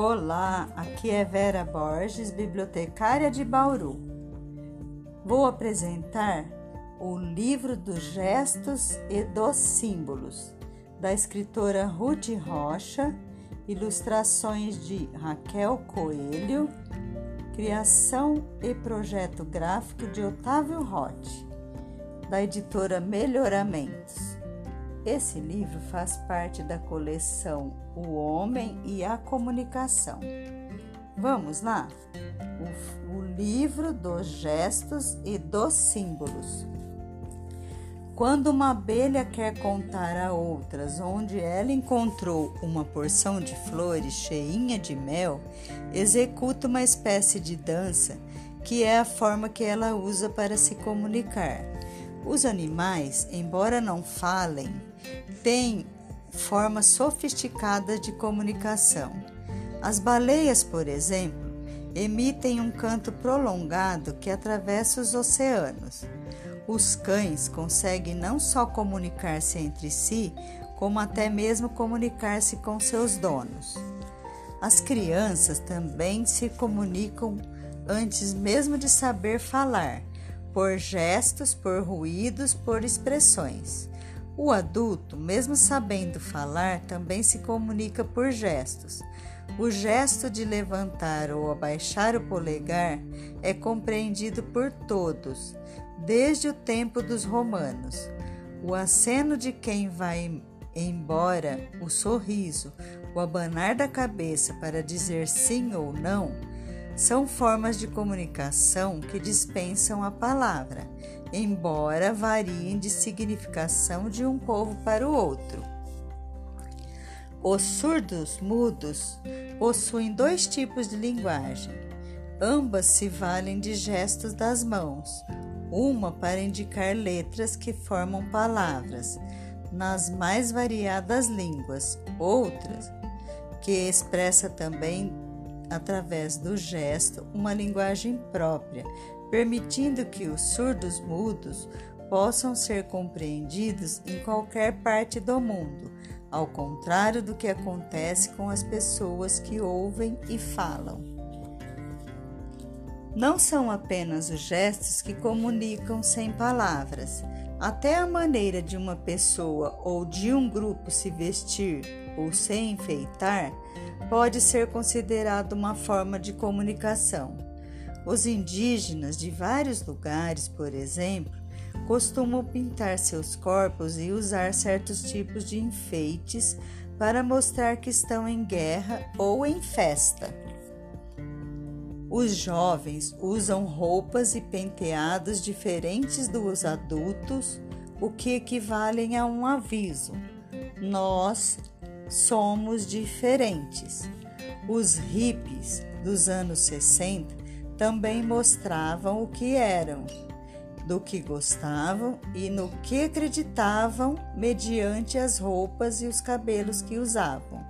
Olá, aqui é Vera Borges, bibliotecária de Bauru. Vou apresentar o livro dos gestos e dos símbolos, da escritora Ruth Rocha, ilustrações de Raquel Coelho, criação e projeto gráfico de Otávio Roth, da editora Melhoramentos. Esse livro faz parte da coleção O Homem e a Comunicação. Vamos lá? O, o livro dos gestos e dos símbolos. Quando uma abelha quer contar a outras onde ela encontrou uma porção de flores cheinha de mel, executa uma espécie de dança que é a forma que ela usa para se comunicar. Os animais, embora não falem, têm formas sofisticadas de comunicação. As baleias, por exemplo, emitem um canto prolongado que atravessa os oceanos. Os cães conseguem não só comunicar-se entre si, como até mesmo comunicar-se com seus donos. As crianças também se comunicam antes mesmo de saber falar, por gestos, por ruídos, por expressões. O adulto, mesmo sabendo falar, também se comunica por gestos. O gesto de levantar ou abaixar o polegar é compreendido por todos, desde o tempo dos romanos. O aceno de quem vai embora, o sorriso, o abanar da cabeça para dizer sim ou não, são formas de comunicação que dispensam a palavra embora variem de significação de um povo para o outro. Os surdos mudos possuem dois tipos de linguagem. Ambas se valem de gestos das mãos, uma para indicar letras que formam palavras nas mais variadas línguas, outras que expressa também através do gesto uma linguagem própria, permitindo que os surdos mudos possam ser compreendidos em qualquer parte do mundo, ao contrário do que acontece com as pessoas que ouvem e falam. Não são apenas os gestos que comunicam sem palavras. Até a maneira de uma pessoa ou de um grupo se vestir ou se enfeitar pode ser considerado uma forma de comunicação. Os indígenas de vários lugares, por exemplo, costumam pintar seus corpos e usar certos tipos de enfeites para mostrar que estão em guerra ou em festa. Os jovens usam roupas e penteados diferentes dos adultos, o que equivalem a um aviso. Nós somos diferentes. Os hippies dos anos 60 também mostravam o que eram, do que gostavam e no que acreditavam mediante as roupas e os cabelos que usavam.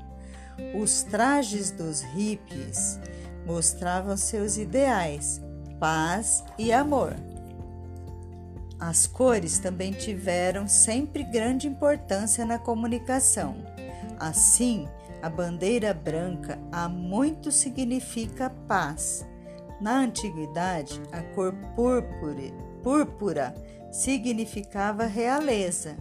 Os trajes dos hippies mostravam seus ideais, paz e amor. As cores também tiveram sempre grande importância na comunicação. Assim, a bandeira branca há muito significa paz na antiguidade, a cor púrpura, púrpura significava realeza.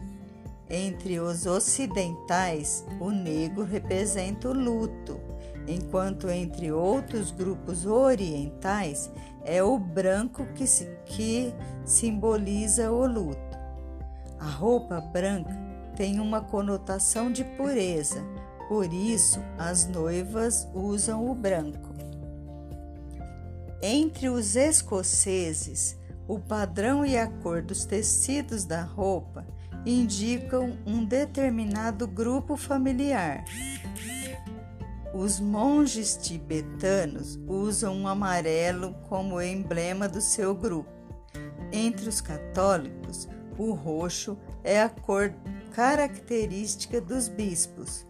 Entre os ocidentais, o negro representa o luto, enquanto entre outros grupos orientais é o branco que, que simboliza o luto. A roupa branca tem uma conotação de pureza, por isso as noivas usam o branco. Entre os escoceses, o padrão e a cor dos tecidos da roupa indicam um determinado grupo familiar. Os monges tibetanos usam um amarelo como emblema do seu grupo. Entre os católicos, o roxo é a cor característica dos bispos.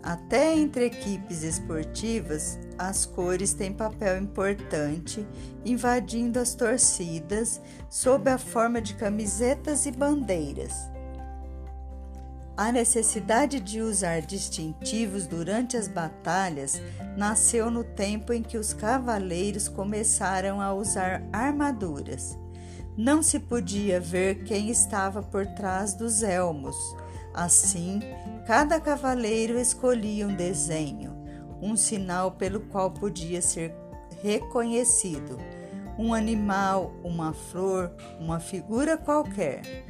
Até entre equipes esportivas, as cores têm papel importante, invadindo as torcidas sob a forma de camisetas e bandeiras. A necessidade de usar distintivos durante as batalhas nasceu no tempo em que os cavaleiros começaram a usar armaduras. Não se podia ver quem estava por trás dos elmos. Assim, cada cavaleiro escolhia um desenho, um sinal pelo qual podia ser reconhecido um animal, uma flor, uma figura qualquer.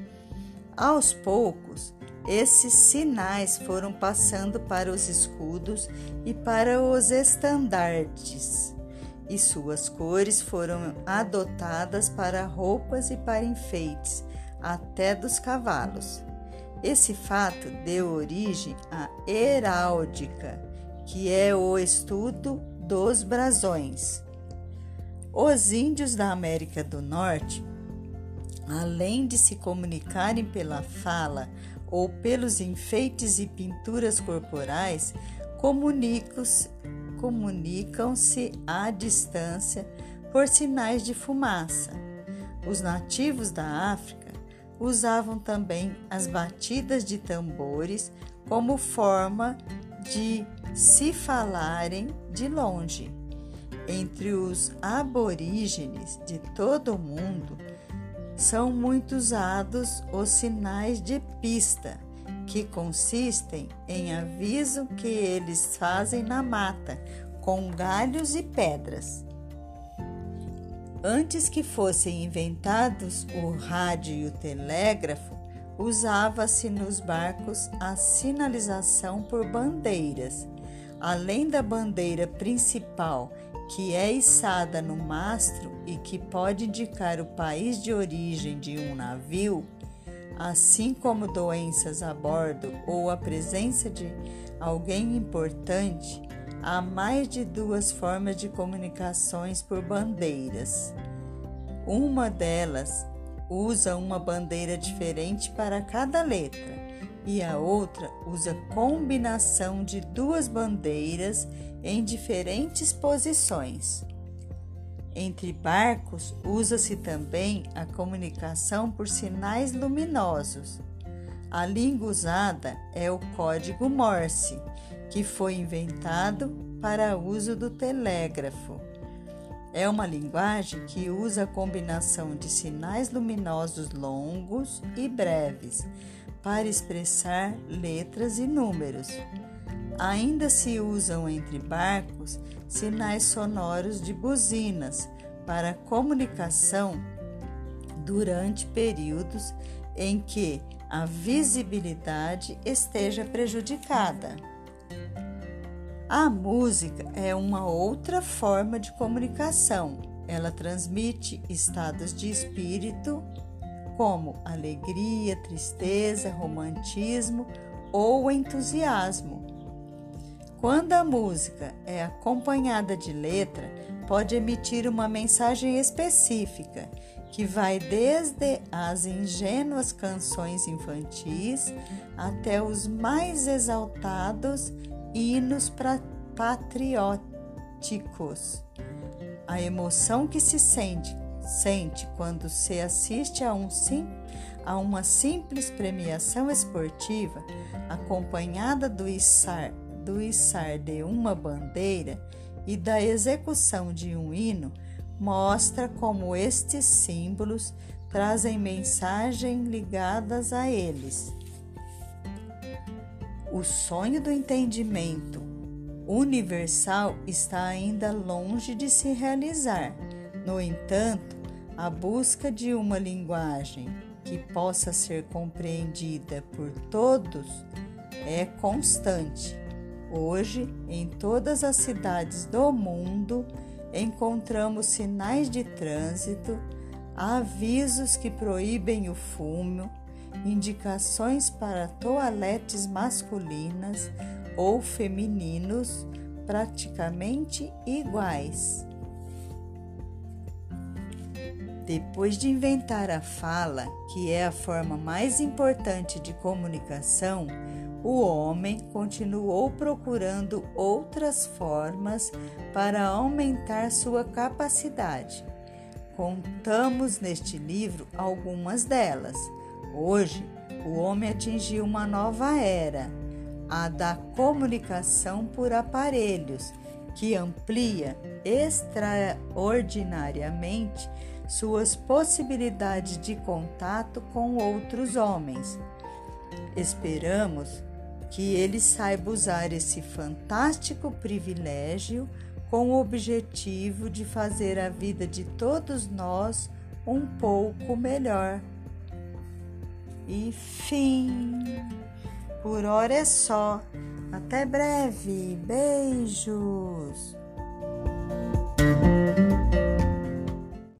Aos poucos, esses sinais foram passando para os escudos e para os estandartes, e suas cores foram adotadas para roupas e para enfeites, até dos cavalos. Esse fato deu origem à heráldica, que é o estudo dos brasões. Os índios da América do Norte, além de se comunicarem pela fala ou pelos enfeites e pinturas corporais, comunicam-se comunicam à distância por sinais de fumaça. Os nativos da África usavam também as batidas de tambores como forma de se falarem de longe. Entre os aborígenes de todo o mundo, são muito usados os sinais de pista, que consistem em aviso que eles fazem na mata, com galhos e pedras. Antes que fossem inventados o rádio e o telégrafo, usava-se nos barcos a sinalização por bandeiras. Além da bandeira principal que é içada no mastro e que pode indicar o país de origem de um navio, assim como doenças a bordo ou a presença de alguém importante, há mais de duas formas de comunicações por bandeiras. Uma delas usa uma bandeira diferente para cada letra e a outra usa combinação de duas bandeiras em diferentes posições. Entre barcos, usa-se também a comunicação por sinais luminosos. A língua usada é o código Morse, que foi inventado para uso do telégrafo. É uma linguagem que usa a combinação de sinais luminosos longos e breves para expressar letras e números. Ainda se usam entre barcos sinais sonoros de buzinas para comunicação durante períodos em que a visibilidade esteja prejudicada. A música é uma outra forma de comunicação. Ela transmite estados de espírito como alegria, tristeza, romantismo ou entusiasmo. Quando a música é acompanhada de letra, pode emitir uma mensagem específica que vai desde as ingênuas canções infantis até os mais exaltados hinos patrióticos. A emoção que se sente, sente quando se assiste a, um sim, a uma simples premiação esportiva acompanhada do içar do içar de uma bandeira e da execução de um hino mostra como estes símbolos trazem mensagem ligadas a eles. O sonho do entendimento universal está ainda longe de se realizar. No entanto, a busca de uma linguagem que possa ser compreendida por todos é constante Hoje, em todas as cidades do mundo, encontramos sinais de trânsito, avisos que proíbem o fumo, indicações para toaletes masculinas ou femininos praticamente iguais. Depois de inventar a fala, que é a forma mais importante de comunicação, o homem continuou procurando outras formas para aumentar sua capacidade. Contamos neste livro algumas delas. Hoje, o homem atingiu uma nova era, a da comunicação por aparelhos, que amplia extraordinariamente suas possibilidades de contato com outros homens. Esperamos que ele saiba usar esse fantástico privilégio com o objetivo de fazer a vida de todos nós um pouco melhor. E fim. Por hora é só. Até breve. Beijos.